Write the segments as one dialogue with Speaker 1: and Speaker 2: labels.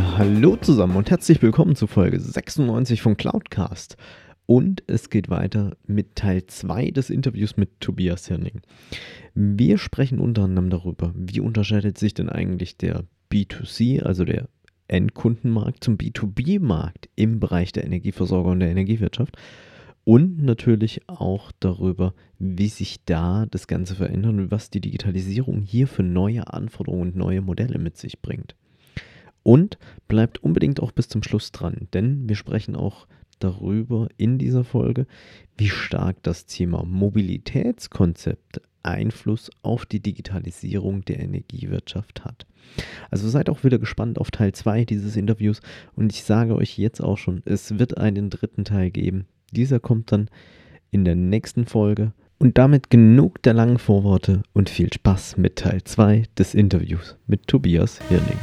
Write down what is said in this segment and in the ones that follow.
Speaker 1: Hallo zusammen und herzlich willkommen zu Folge 96 von Cloudcast. Und es geht weiter mit Teil 2 des Interviews mit Tobias Hirning. Wir sprechen unter anderem darüber, wie unterscheidet sich denn eigentlich der B2C, also der Endkundenmarkt, zum B2B-Markt im Bereich der Energieversorgung und der Energiewirtschaft. Und natürlich auch darüber, wie sich da das Ganze verändert und was die Digitalisierung hier für neue Anforderungen und neue Modelle mit sich bringt. Und bleibt unbedingt auch bis zum Schluss dran, denn wir sprechen auch darüber in dieser Folge, wie stark das Thema Mobilitätskonzept Einfluss auf die Digitalisierung der Energiewirtschaft hat. Also seid auch wieder gespannt auf Teil 2 dieses Interviews und ich sage euch jetzt auch schon, es wird einen dritten Teil geben. Dieser kommt dann in der nächsten Folge. Und damit genug der langen Vorworte und viel Spaß mit Teil 2 des Interviews mit Tobias Hirning.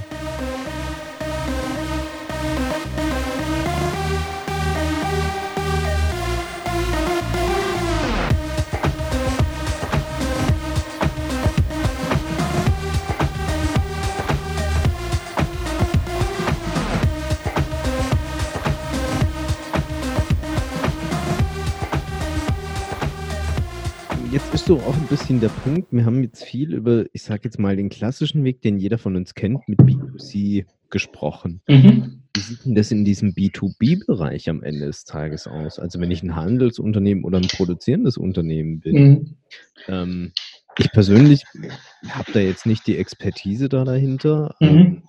Speaker 1: Bisschen der Punkt. Wir haben jetzt viel über, ich sage jetzt mal, den klassischen Weg, den jeder von uns kennt, mit B2C gesprochen. Mhm. Wie sieht denn das in diesem B2B-Bereich am Ende des Tages aus? Also wenn ich ein Handelsunternehmen oder ein produzierendes Unternehmen bin. Mhm. Ähm, ich persönlich habe da jetzt nicht die Expertise da dahinter, mhm. Ähm,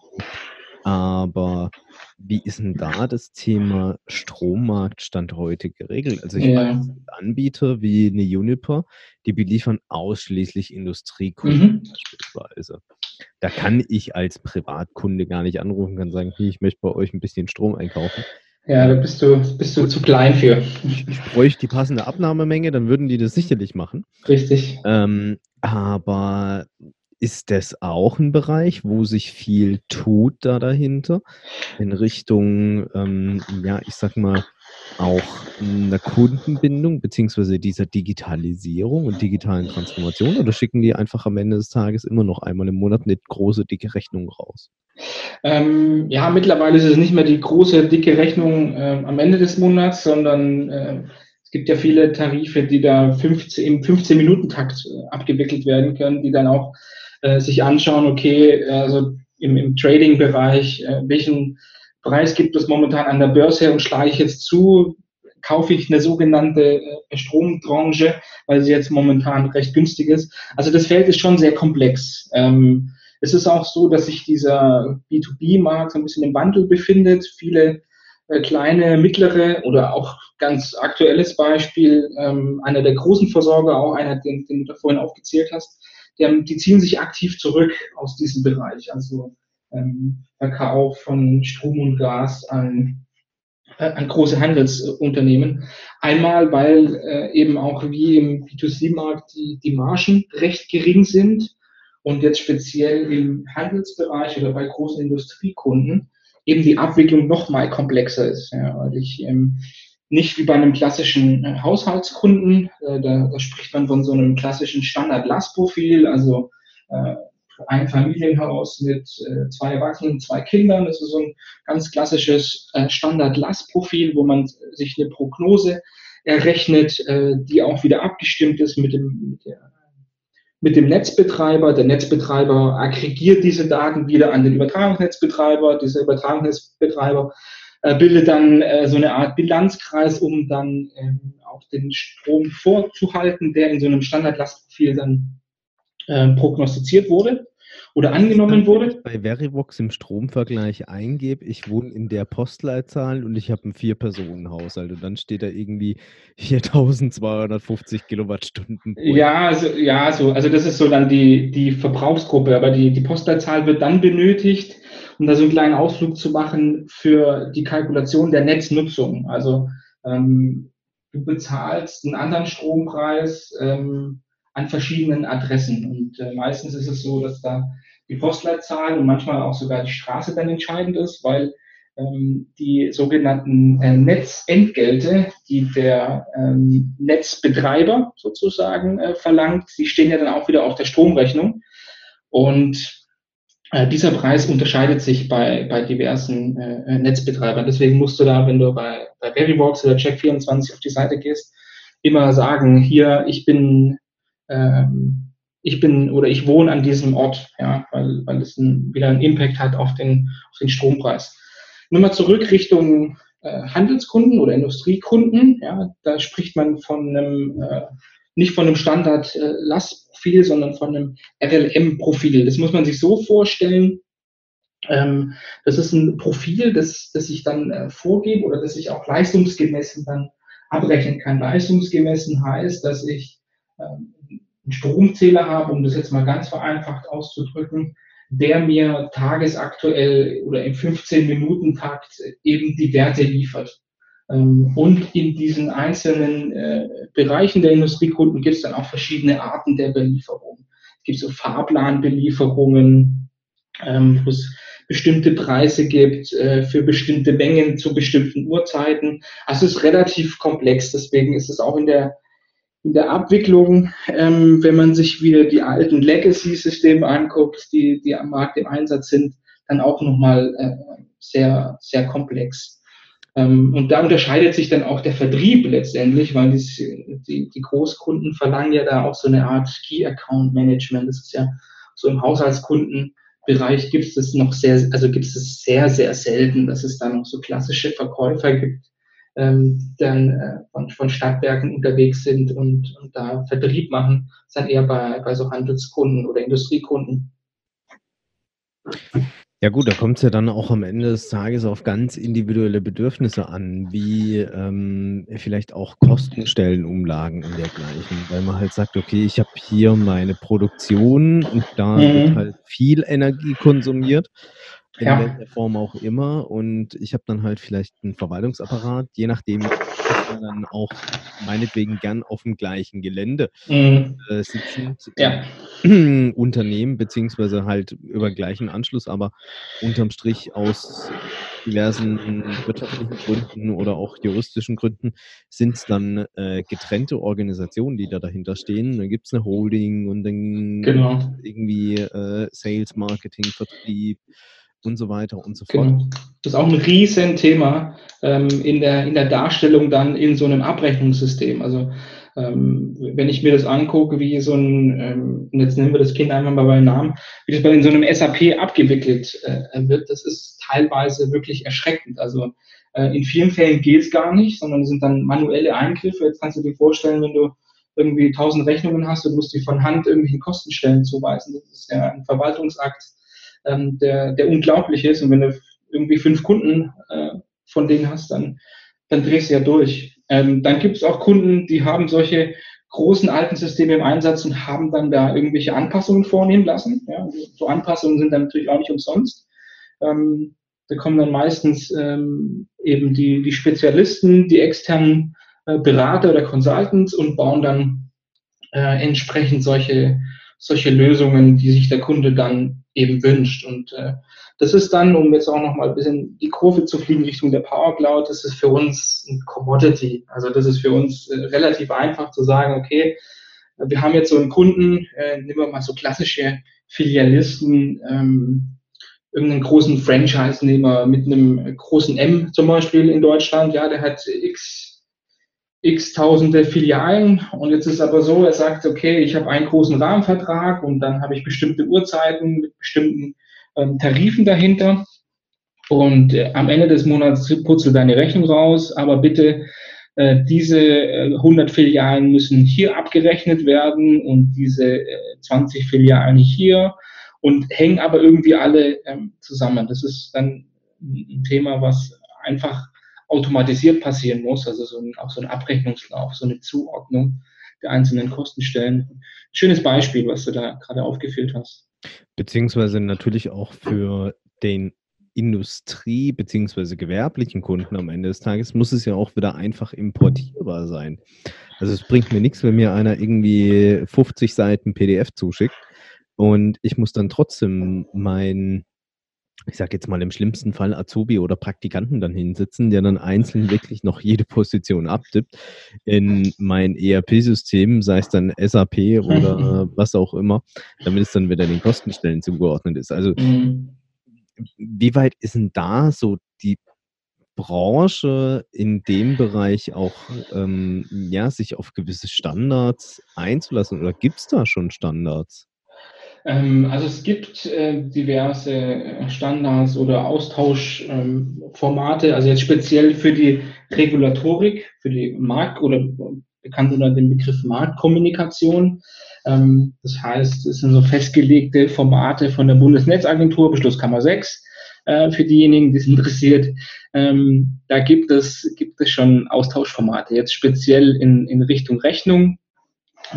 Speaker 1: aber wie ist denn da das Thema Strommarktstand heute geregelt? Also ich ja. weiß, Anbieter wie eine Juniper, die beliefern ausschließlich Industriekunden mhm. beispielsweise. Da kann ich als Privatkunde gar nicht anrufen, kann sagen, hey, ich möchte bei euch ein bisschen Strom einkaufen.
Speaker 2: Ja, da bist du, bist du zu klein für.
Speaker 1: Ich, ich bräuchte die passende Abnahmemenge, dann würden die das sicherlich machen.
Speaker 2: Richtig.
Speaker 1: Ähm, aber ist das auch ein Bereich, wo sich viel tut da dahinter in Richtung, ähm, ja, ich sag mal, auch einer Kundenbindung beziehungsweise dieser Digitalisierung und digitalen Transformation oder schicken die einfach am Ende des Tages immer noch einmal im Monat eine große, dicke Rechnung raus?
Speaker 2: Ähm, ja, mittlerweile ist es nicht mehr die große, dicke Rechnung äh, am Ende des Monats, sondern äh, es gibt ja viele Tarife, die da 15, im 15-Minuten-Takt äh, abgewickelt werden können, die dann auch äh, sich anschauen, okay, also im, im Trading-Bereich, äh, welchen Preis gibt es momentan an der Börse und schlage ich jetzt zu, kaufe ich eine sogenannte äh, Stromtranche, weil sie jetzt momentan recht günstig ist. Also das Feld ist schon sehr komplex. Ähm, es ist auch so, dass sich dieser B2B-Markt so ein bisschen im Wandel befindet. Viele äh, kleine, mittlere oder auch ganz aktuelles Beispiel, ähm, einer der großen Versorger, auch einer, den, den du da vorhin aufgezählt hast, die, die ziehen sich aktiv zurück aus diesem Bereich, also ähm, Verkauf von Strom und Gas an, äh, an große Handelsunternehmen. Einmal, weil äh, eben auch wie im B2C-Markt die, die Margen recht gering sind und jetzt speziell im Handelsbereich oder bei großen Industriekunden eben die Abwicklung noch mal komplexer ist, ja, weil ich ähm, nicht wie bei einem klassischen äh, Haushaltskunden. Äh, da, da, spricht man von so einem klassischen Standard-Lastprofil, also äh, ein Familienhaus mit äh, zwei Erwachsenen, zwei Kindern. Das ist so ein ganz klassisches äh, Standard-Lastprofil, wo man sich eine Prognose errechnet, die auch wieder abgestimmt ist mit dem, mit, der, mit dem Netzbetreiber. Der Netzbetreiber aggregiert diese Daten wieder an den Übertragungsnetzbetreiber. Dieser Übertragungsnetzbetreiber bildet dann äh, so eine Art Bilanzkreis, um dann ähm, auch den Strom vorzuhalten, der in so einem Standardlastprofil dann äh, prognostiziert wurde. oder angenommen wurde.
Speaker 1: Bei Verivox im Stromvergleich eingebe, ich wohne in der Postleitzahl und ich habe einen Vier-Personen-Haushalt und dann steht da irgendwie 4250 Kilowattstunden.
Speaker 2: Ja, also, ja so, also das ist so dann die, die Verbrauchsgruppe, aber die, die Postleitzahl wird dann benötigt, um da so einen kleinen Ausflug zu machen für die Kalkulation der Netznutzung. Also ähm, du bezahlst einen anderen Strompreis ähm, an verschiedenen Adressen. Und äh, meistens ist es so, dass da die Postleitzahl und manchmal auch sogar die Straße dann entscheidend ist, weil ähm, die sogenannten äh, Netzentgelte, die der ähm, Netzbetreiber sozusagen äh, verlangt, die stehen ja dann auch wieder auf der Stromrechnung. Und äh, dieser Preis unterscheidet sich bei, bei diversen äh, äh, Netzbetreibern. Deswegen musst du da, wenn du bei, bei Verivox oder Check24 auf die Seite gehst, immer sagen, hier, ich bin, ähm, ich bin oder ich wohne an diesem Ort, ja, weil, weil es ein, wieder einen Impact hat auf den, auf den Strompreis. Nur mal zurück Richtung Handelskunden oder Industriekunden. Ja, da spricht man von einem äh, nicht von einem Standard-Lastprofil, äh, sondern von einem RLM-Profil. Das muss man sich so vorstellen. Ähm, das ist ein Profil, das, das ich dann äh, vorgebe oder das ich auch leistungsgemessen dann abrechnen kann. Leistungsgemessen heißt, dass ich ähm, einen Stromzähler habe, um das jetzt mal ganz vereinfacht auszudrücken, der mir tagesaktuell oder im 15-Minuten-Takt eben die Werte liefert. Ähm, und in diesen einzelnen äh, Bereichen der Industriekunden gibt es dann auch verschiedene Arten der Belieferung. Es gibt so Fahrplanbelieferungen, ähm, wo es bestimmte Preise gibt äh, für bestimmte Mengen zu bestimmten Uhrzeiten. Also es ist relativ komplex, deswegen ist es auch in der in der Abwicklung, ähm, wenn man sich wieder die alten Legacy-Systeme anguckt, die, die am Markt im Einsatz sind, dann auch nochmal äh, sehr, sehr komplex. Ähm, und da unterscheidet sich dann auch der Vertrieb letztendlich, weil die, die, die Großkunden verlangen ja da auch so eine Art Key Account Management. Das ist ja so im Haushaltskundenbereich gibt es das noch sehr, also gibt es sehr, sehr selten, dass es da noch so klassische Verkäufer gibt, ähm, dann äh, von, von Stadtwerken unterwegs sind und, und da Vertrieb machen, dann eher bei, bei so Handelskunden oder Industriekunden.
Speaker 1: Ja gut, da kommt es ja dann auch am Ende des Tages auf ganz individuelle Bedürfnisse an, wie ähm, vielleicht auch Kostenstellenumlagen und dergleichen, weil man halt sagt, okay, ich habe hier meine Produktion und da mhm. wird halt viel Energie konsumiert, in ja. welcher Form auch immer und ich habe dann halt vielleicht einen Verwaltungsapparat, je nachdem, dann auch meinetwegen gern auf dem gleichen Gelände mhm. äh, sitzen. Ja. Unternehmen, beziehungsweise halt über gleichen Anschluss, aber unterm Strich aus diversen wirtschaftlichen Gründen oder auch juristischen Gründen sind es dann äh, getrennte Organisationen, die da dahinter stehen. Dann gibt es eine Holding und dann genau. irgendwie äh, Sales, Marketing, Vertrieb und so weiter und so fort. Genau.
Speaker 2: Das ist auch ein Riesenthema ähm, in, der, in der Darstellung dann in so einem Abrechnungssystem. Also ähm, wenn ich mir das angucke, wie so ein, ähm, jetzt nennen wir das Kind einfach mal beim Namen, wie das bei so einem SAP abgewickelt äh, wird, das ist teilweise wirklich erschreckend. Also äh, in vielen Fällen geht es gar nicht, sondern sind dann manuelle Eingriffe. Jetzt kannst du dir vorstellen, wenn du irgendwie tausend Rechnungen hast und musst die von Hand irgendwelchen Kostenstellen zuweisen. Das ist ja ein Verwaltungsakt ähm, der, der unglaublich ist. Und wenn du irgendwie fünf Kunden äh, von denen hast, dann, dann drehst du ja durch. Ähm, dann gibt es auch Kunden, die haben solche großen alten Systeme im Einsatz und haben dann da irgendwelche Anpassungen vornehmen lassen. Ja, so Anpassungen sind dann natürlich auch nicht umsonst. Ähm, da kommen dann meistens ähm, eben die, die Spezialisten, die externen äh, Berater oder Consultants und bauen dann äh, entsprechend solche, solche Lösungen, die sich der Kunde dann eben wünscht. Und äh, das ist dann, um jetzt auch nochmal ein bisschen die Kurve zu fliegen Richtung der Power Cloud, das ist für uns ein Commodity. Also das ist für uns äh, relativ einfach zu sagen, okay, wir haben jetzt so einen Kunden, äh, nehmen wir mal so klassische Filialisten, ähm, irgendeinen großen Franchise-Nehmer mit einem großen M zum Beispiel in Deutschland, ja, der hat x x tausende Filialen. Und jetzt ist aber so, er sagt, okay, ich habe einen großen Rahmenvertrag und dann habe ich bestimmte Uhrzeiten mit bestimmten ähm, Tarifen dahinter. Und äh, am Ende des Monats putzel deine Rechnung raus, aber bitte äh, diese äh, 100 Filialen müssen hier abgerechnet werden und diese äh, 20 Filialen hier und hängen aber irgendwie alle ähm, zusammen. Das ist dann ein Thema, was einfach automatisiert passieren muss, also so ein, auch so ein Abrechnungslauf, so eine Zuordnung der einzelnen Kostenstellen. Schönes Beispiel, was du da gerade aufgeführt hast.
Speaker 1: Beziehungsweise natürlich auch für den Industrie- bzw. gewerblichen Kunden am Ende des Tages muss es ja auch wieder einfach importierbar sein. Also es bringt mir nichts, wenn mir einer irgendwie 50 Seiten PDF zuschickt und ich muss dann trotzdem mein, ich sage jetzt mal im schlimmsten Fall Azubi oder Praktikanten dann hinsitzen, der dann einzeln wirklich noch jede Position abtippt in mein ERP-System, sei es dann SAP oder was auch immer, damit es dann wieder den Kostenstellen zugeordnet ist. Also mhm wie weit ist denn da so die Branche in dem Bereich auch, ähm, ja, sich auf gewisse Standards einzulassen oder gibt es da schon Standards?
Speaker 2: Ähm, also es gibt äh, diverse äh, Standards oder Austauschformate, ähm, also jetzt speziell für die Regulatorik, für die Markt- oder bekannt unter dem Begriff Marktkommunikation. Ähm, das heißt, es sind so festgelegte Formate von der Bundesnetzagentur, Beschlusskammer 6, äh, für diejenigen, die es interessiert. Ähm, da gibt es, gibt es schon Austauschformate. Jetzt speziell in, in Richtung Rechnung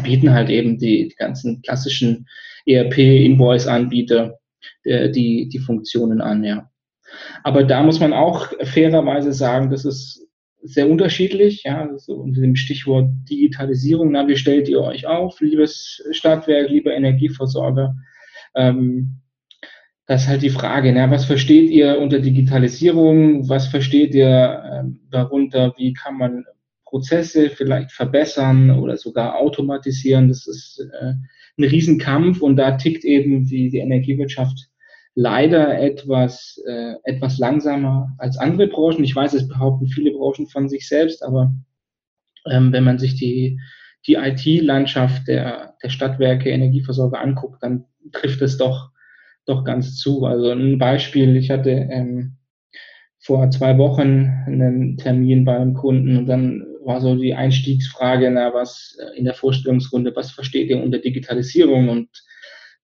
Speaker 2: bieten halt eben die, die ganzen klassischen ERP-Invoice-Anbieter äh, die, die Funktionen an, ja. Aber da muss man auch fairerweise sagen, das ist sehr unterschiedlich, ja, so unter dem Stichwort Digitalisierung. Na, wie stellt ihr euch auf, liebes Stadtwerk, lieber Energieversorger? Ähm, das ist halt die Frage, na, was versteht ihr unter Digitalisierung? Was versteht ihr ähm, darunter? Wie kann man Prozesse vielleicht verbessern oder sogar automatisieren? Das ist äh, ein Riesenkampf und da tickt eben die, die Energiewirtschaft leider etwas, äh, etwas langsamer als andere Branchen. Ich weiß, es behaupten viele Branchen von sich selbst, aber ähm, wenn man sich die, die IT-Landschaft der, der Stadtwerke, Energieversorger anguckt, dann trifft es doch, doch ganz zu. Also ein Beispiel, ich hatte ähm, vor zwei Wochen einen Termin bei einem Kunden und dann war so die Einstiegsfrage, na, was äh, in der Vorstellungsrunde, was versteht ihr unter Digitalisierung? Und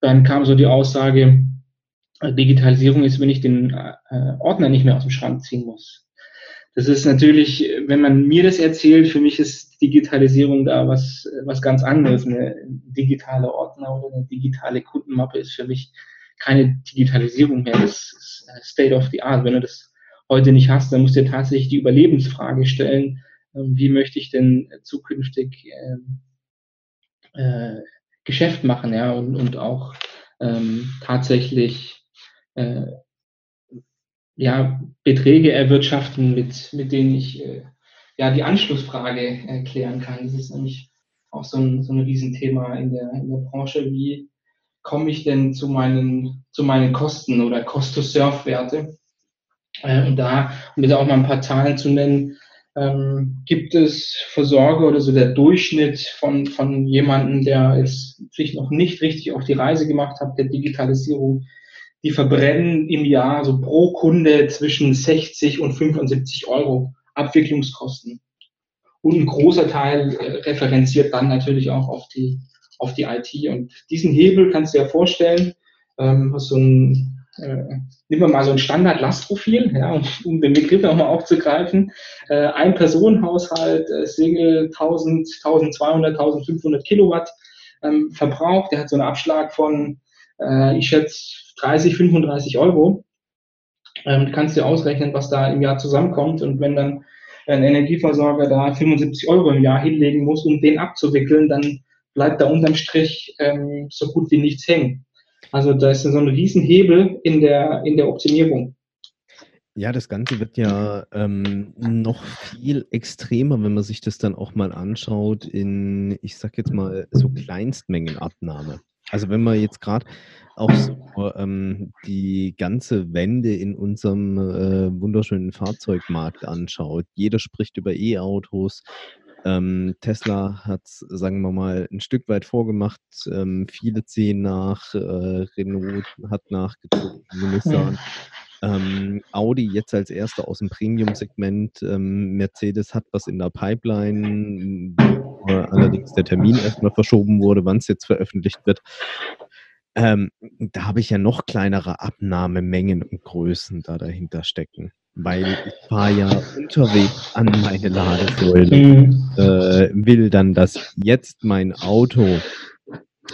Speaker 2: dann kam so die Aussage, Digitalisierung ist, wenn ich den äh, Ordner nicht mehr aus dem Schrank ziehen muss. Das ist natürlich, wenn man mir das erzählt, für mich ist Digitalisierung da was, was ganz anderes. Eine digitale Ordner oder eine digitale Kundenmappe ist für mich keine Digitalisierung mehr. Das ist State of the Art. Wenn du das heute nicht hast, dann musst du dir tatsächlich die Überlebensfrage stellen, wie möchte ich denn zukünftig äh, äh, Geschäft machen, ja, und, und auch ähm, tatsächlich äh, ja, Beträge erwirtschaften, mit, mit denen ich äh, ja die Anschlussfrage erklären kann. Das ist nämlich auch so ein, so ein Riesenthema in der, in der Branche. Wie komme ich denn zu meinen, zu meinen Kosten oder Cost-to-Serve-Werte? Äh, und da, um jetzt auch mal ein paar Zahlen zu nennen, ähm, gibt es Versorger oder so der Durchschnitt von, von jemandem, der jetzt sich noch nicht richtig auf die Reise gemacht hat, der Digitalisierung, die verbrennen im Jahr so pro Kunde zwischen 60 und 75 Euro Abwicklungskosten. Und ein großer Teil äh, referenziert dann natürlich auch auf die, auf die IT. Und diesen Hebel kannst du dir vorstellen, ähm, hast so ein, nehmen wir mal so ein Standard-Lastprofil, ja, um, um den Begriff nochmal aufzugreifen. Äh, ein Personenhaushalt, äh, Single 1000, 1200, 1500 Kilowatt ähm, Verbrauch, der hat so einen Abschlag von, äh, ich schätze, 30, 35 Euro. Ähm, kannst dir ausrechnen, was da im Jahr zusammenkommt. Und wenn dann ein Energieversorger da 75 Euro im Jahr hinlegen muss, um den abzuwickeln, dann bleibt da unterm Strich ähm, so gut wie nichts hängen. Also da ist so ein Riesenhebel in der, in der Optimierung.
Speaker 1: Ja, das Ganze wird ja ähm, noch viel extremer, wenn man sich das dann auch mal anschaut in, ich sag jetzt mal, so Kleinstmengenabnahme. Also wenn man jetzt gerade auch so ähm, die ganze Wende in unserem äh, wunderschönen Fahrzeugmarkt anschaut. Jeder spricht über E-Autos. Ähm, Tesla hat, sagen wir mal, ein Stück weit vorgemacht. Ähm, viele ziehen nach. Äh, Renault hat nachgezogen. Nissan. Ähm, Audi jetzt als erster aus dem Premium-Segment. Ähm, Mercedes hat was in der Pipeline, allerdings der Termin erstmal verschoben wurde, wann es jetzt veröffentlicht wird. Ähm, da habe ich ja noch kleinere Abnahmemengen und Größen da dahinter stecken, weil ich fahre ja unterwegs an meine Ladesäule, mhm. äh, will dann, dass jetzt mein Auto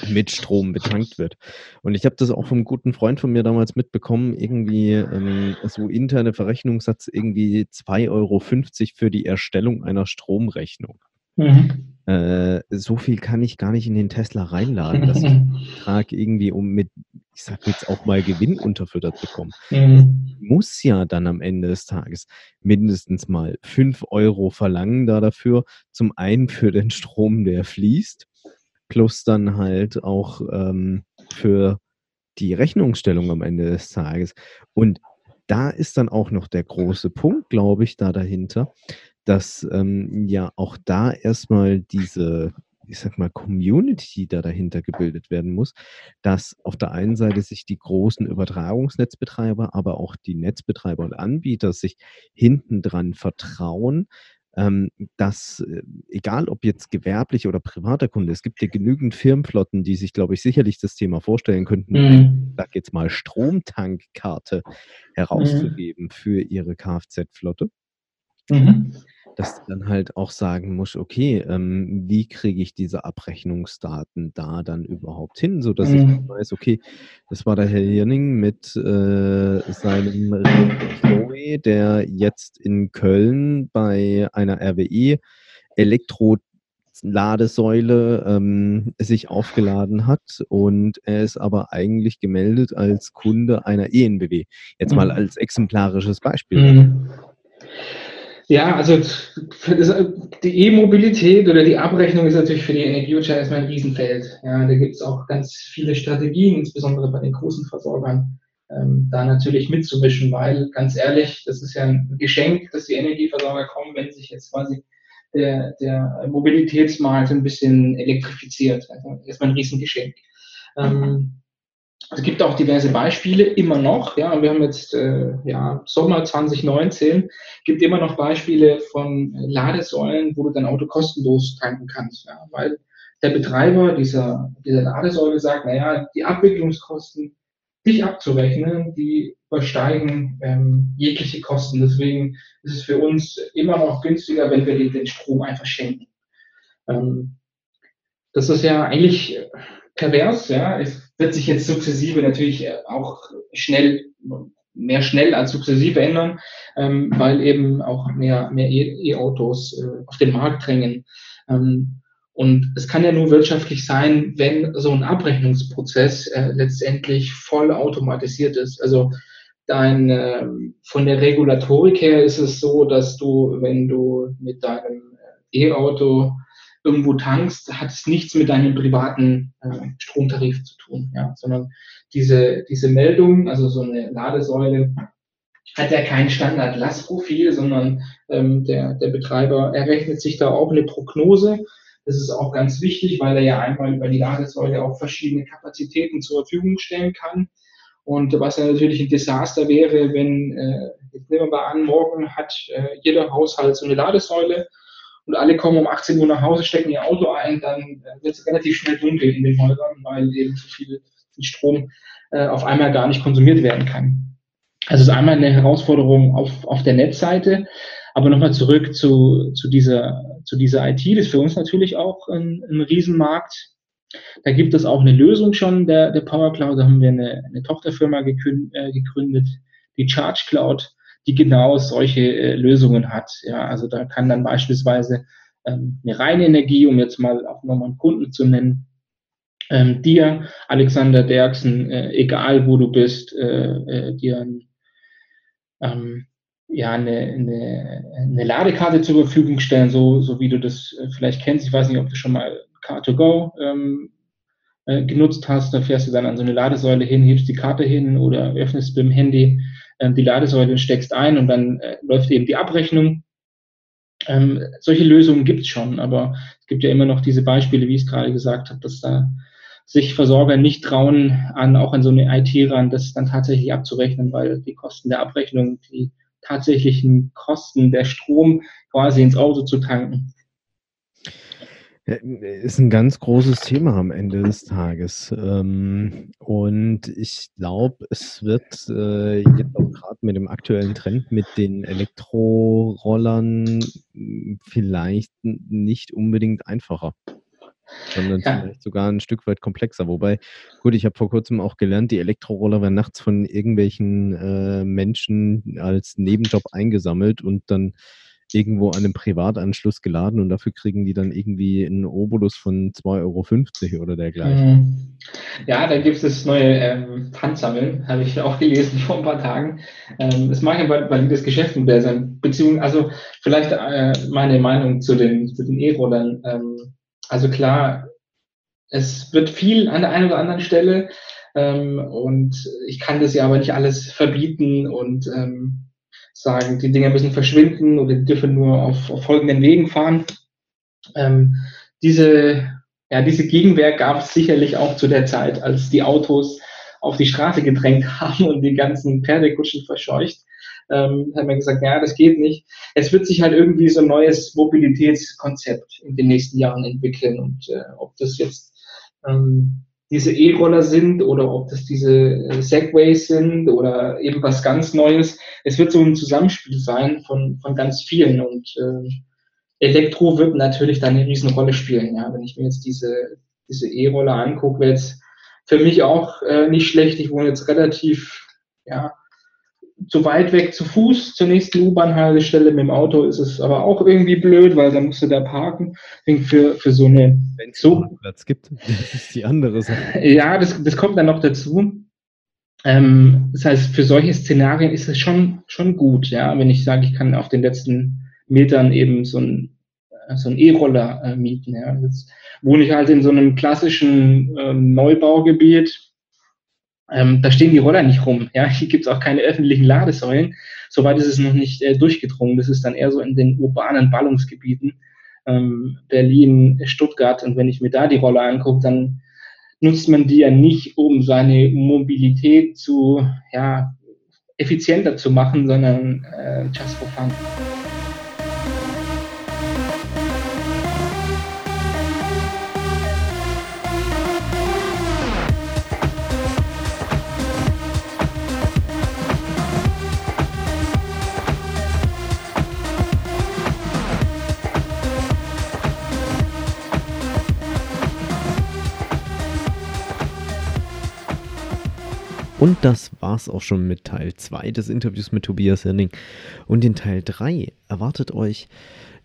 Speaker 1: mit Strom betankt wird. Und ich habe das auch vom guten Freund von mir damals mitbekommen, irgendwie ähm, so interne Verrechnungssatz irgendwie 2,50 Euro für die Erstellung einer Stromrechnung. Mhm. Äh, so viel kann ich gar nicht in den Tesla reinladen, dass ich den Betrag irgendwie um mit, ich sag jetzt auch mal Gewinn unterfüttert bekomme. Mhm. Muss ja dann am Ende des Tages mindestens mal 5 Euro verlangen da dafür. Zum einen für den Strom, der fließt plus dann halt auch ähm, für die Rechnungsstellung am Ende des Tages. Und da ist dann auch noch der große Punkt, glaube ich, da dahinter, dass ähm, ja auch da erstmal diese, ich sag mal, Community da dahinter gebildet werden muss, dass auf der einen Seite sich die großen Übertragungsnetzbetreiber, aber auch die Netzbetreiber und Anbieter sich hinten dran vertrauen, ähm, dass, äh, egal ob jetzt gewerblich oder privater Kunde, es gibt ja genügend Firmenflotten, die sich, glaube ich, sicherlich das Thema vorstellen könnten, mhm. sag jetzt mal Stromtankkarte mhm. herauszugeben mhm. für ihre Kfz-Flotte. Mhm dass du dann halt auch sagen musst, okay, ähm, wie kriege ich diese Abrechnungsdaten da dann überhaupt hin, sodass mhm. ich weiß, okay, das war der Herr Hirning mit äh, seinem Chloe, der jetzt in Köln bei einer RWE Elektro Ladesäule ähm, sich aufgeladen hat und er ist aber eigentlich gemeldet als Kunde einer ENBW. Jetzt mal mhm. als exemplarisches Beispiel. Mhm.
Speaker 2: Ja, also die E-Mobilität oder die Abrechnung ist natürlich für die Energiewirtschaft erstmal ein Riesenfeld. Ja, da gibt es auch ganz viele Strategien, insbesondere bei den großen Versorgern, ähm, da natürlich mitzumischen, weil ganz ehrlich, das ist ja ein Geschenk, dass die Energieversorger kommen, wenn sich jetzt quasi der, der Mobilitätsmarkt ein bisschen elektrifiziert. Also erstmal ein Riesengeschenk. Ähm, es gibt auch diverse Beispiele, immer noch. Ja, wir haben jetzt äh, ja, Sommer 2019, gibt immer noch Beispiele von Ladesäulen, wo du dein Auto kostenlos tanken kannst. Ja, weil der Betreiber dieser, dieser Ladesäule sagt, naja, die Abwicklungskosten, dich abzurechnen, die übersteigen ähm, jegliche Kosten. Deswegen ist es für uns immer noch günstiger, wenn wir den, den Strom einfach schenken. Ähm, das ist ja eigentlich pervers, ja. Es wird sich jetzt sukzessive natürlich auch schnell, mehr schnell als sukzessive ändern, ähm, weil eben auch mehr, mehr E-Autos äh, auf den Markt drängen. Ähm, und es kann ja nur wirtschaftlich sein, wenn so ein Abrechnungsprozess äh, letztendlich voll automatisiert ist. Also dein, äh, von der Regulatorik her ist es so, dass du, wenn du mit deinem äh, E-Auto irgendwo tankst, hat es nichts mit deinem privaten äh, Stromtarif zu tun, ja, sondern diese, diese Meldung, also so eine Ladesäule, hat ja kein Standard-Lastprofil, sondern ähm, der, der Betreiber errechnet sich da auch eine Prognose. Das ist auch ganz wichtig, weil er ja einmal über die Ladesäule auch verschiedene Kapazitäten zur Verfügung stellen kann. Und was ja natürlich ein Desaster wäre, wenn, äh, jetzt nehmen wir mal an, morgen hat äh, jeder Haushalt so eine Ladesäule und alle kommen um 18 Uhr nach Hause, stecken ihr Auto ein, dann äh, wird es relativ schnell dunkel in den Häusern, weil eben so viel Strom äh, auf einmal gar nicht konsumiert werden kann. Also es ist einmal eine Herausforderung auf, auf der Netzseite, aber nochmal zurück zu, zu, dieser, zu dieser IT, das ist für uns natürlich auch ein, ein Riesenmarkt. Da gibt es auch eine Lösung schon, der, der Power Cloud, da haben wir eine, eine Tochterfirma gekündet, äh, gegründet, die Charge Cloud die genau solche äh, Lösungen hat. Ja, also da kann dann beispielsweise ähm, eine reine Energie, um jetzt mal auch nochmal einen Kunden zu nennen, ähm, dir, Alexander Derksen, äh, egal wo du bist, äh, äh, dir ein, ähm, ja, eine, eine, eine, Ladekarte zur Verfügung stellen, so, so wie du das äh, vielleicht kennst. Ich weiß nicht, ob du schon mal Car2Go ähm, äh, genutzt hast. Da fährst du dann an so eine Ladesäule hin, hebst die Karte hin oder öffnest mit dem Handy die Ladesäule steckst ein und dann äh, läuft eben die Abrechnung. Ähm, solche Lösungen gibt es schon, aber es gibt ja immer noch diese Beispiele, wie ich es gerade gesagt habe, dass da sich Versorger nicht trauen, an auch an so eine IT ran, das dann tatsächlich abzurechnen, weil die Kosten der Abrechnung, die tatsächlichen Kosten der Strom quasi ins Auto zu tanken,
Speaker 3: Ist ein ganz großes Thema am Ende des Tages. Ähm, und ich glaube, es wird äh, jetzt auch gerade mit dem aktuellen Trend mit den Elektrorollern hm, vielleicht nicht unbedingt einfacher sondern ja. vielleicht sogar ein Stück weit komplexer. Wobei, gut, ich habe vor kurzem auch gelernt, die Elektroroller werden nachts von irgendwelchen äh, Menschen als Nebenjob eingesammelt und dann irgendwo an einem Privatanschluss geladen und dafür kriegen die dann irgendwie einen Obolus von 2,50 Euro oder dergleichen.
Speaker 2: Mhm. Ja, da gibt es das neue ähm, Pfandsammeln, habe ich auch gelesen vor ein paar Tagen. Ähm, das mag ein valides Geschäftsmodell sein, beziehungsweise, also vielleicht äh, meine Meinung zu den zu den E-Rollern. Ähm, also klar, es wird viel an der einen oder anderen Stelle ähm, und ich kann das ja aber nicht alles verbieten und ähm, sagen, die Dinge müssen verschwinden oder die dürfen nur auf, auf folgenden Wegen fahren. Ähm, diese, ja, diese Gegenwehr gab es sicherlich auch zu der Zeit, als die Autos auf die Straße gedrängt haben und die ganzen Pferdekutschen verscheucht. Ähm, haben wir gesagt, ja, das geht nicht. Es wird sich halt irgendwie so ein neues Mobilitätskonzept in den nächsten Jahren entwickeln und äh, ob das jetzt ähm, diese E-Roller sind oder ob das diese äh, Segways sind oder eben was ganz Neues. Es wird so ein Zusammenspiel sein von, von ganz vielen und äh, Elektro wird natürlich da eine Riesenrolle spielen. Ja, wenn ich mir jetzt diese, diese E-Roller angucke, wäre jetzt für mich auch äh, nicht schlecht. Ich wohne jetzt relativ, ja, zu weit weg zu Fuß zur nächsten U-Bahn-Haltestelle. Mit dem Auto ist es aber auch irgendwie blöd, weil da musst du da parken. Für, für so eine.
Speaker 3: Wenn es so Platz gibt, das ist die andere Sache.
Speaker 2: Ja, das, das kommt dann noch dazu. Ähm, das heißt, für solche Szenarien ist es schon, schon gut, ja, wenn ich sage, ich kann auf den letzten Metern eben so ein so ein E-Roller äh, mieten. Ja. Jetzt wohne ich halt in so einem klassischen ähm, Neubaugebiet, ähm, da stehen die Roller nicht rum. Ja? Hier gibt es auch keine öffentlichen Ladesäulen. Soweit ist es noch nicht äh, durchgedrungen. Das ist dann eher so in den urbanen Ballungsgebieten. Ähm, Berlin, Stuttgart. Und wenn ich mir da die Roller angucke, dann nutzt man die ja nicht, um seine Mobilität zu, ja, effizienter zu machen, sondern äh, just for fun.
Speaker 3: Und das war's auch schon mit Teil 2 des Interviews mit Tobias Henning. Und in Teil 3 erwartet euch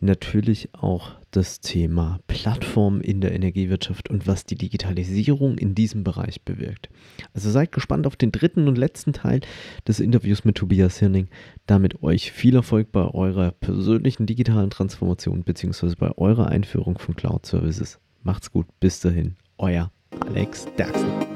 Speaker 3: natürlich auch das Thema Plattform in der Energiewirtschaft und was die Digitalisierung in diesem Bereich bewirkt. Also seid gespannt auf den dritten und letzten Teil des Interviews mit Tobias Hirning. Damit euch viel Erfolg bei eurer persönlichen digitalen Transformation bzw. bei eurer Einführung von Cloud Services. Macht's gut, bis dahin, euer Alex Derksen.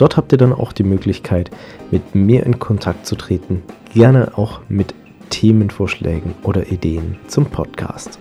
Speaker 3: Dort habt ihr dann auch die Möglichkeit, mit mir in Kontakt zu treten, gerne auch mit Themenvorschlägen oder Ideen zum Podcast.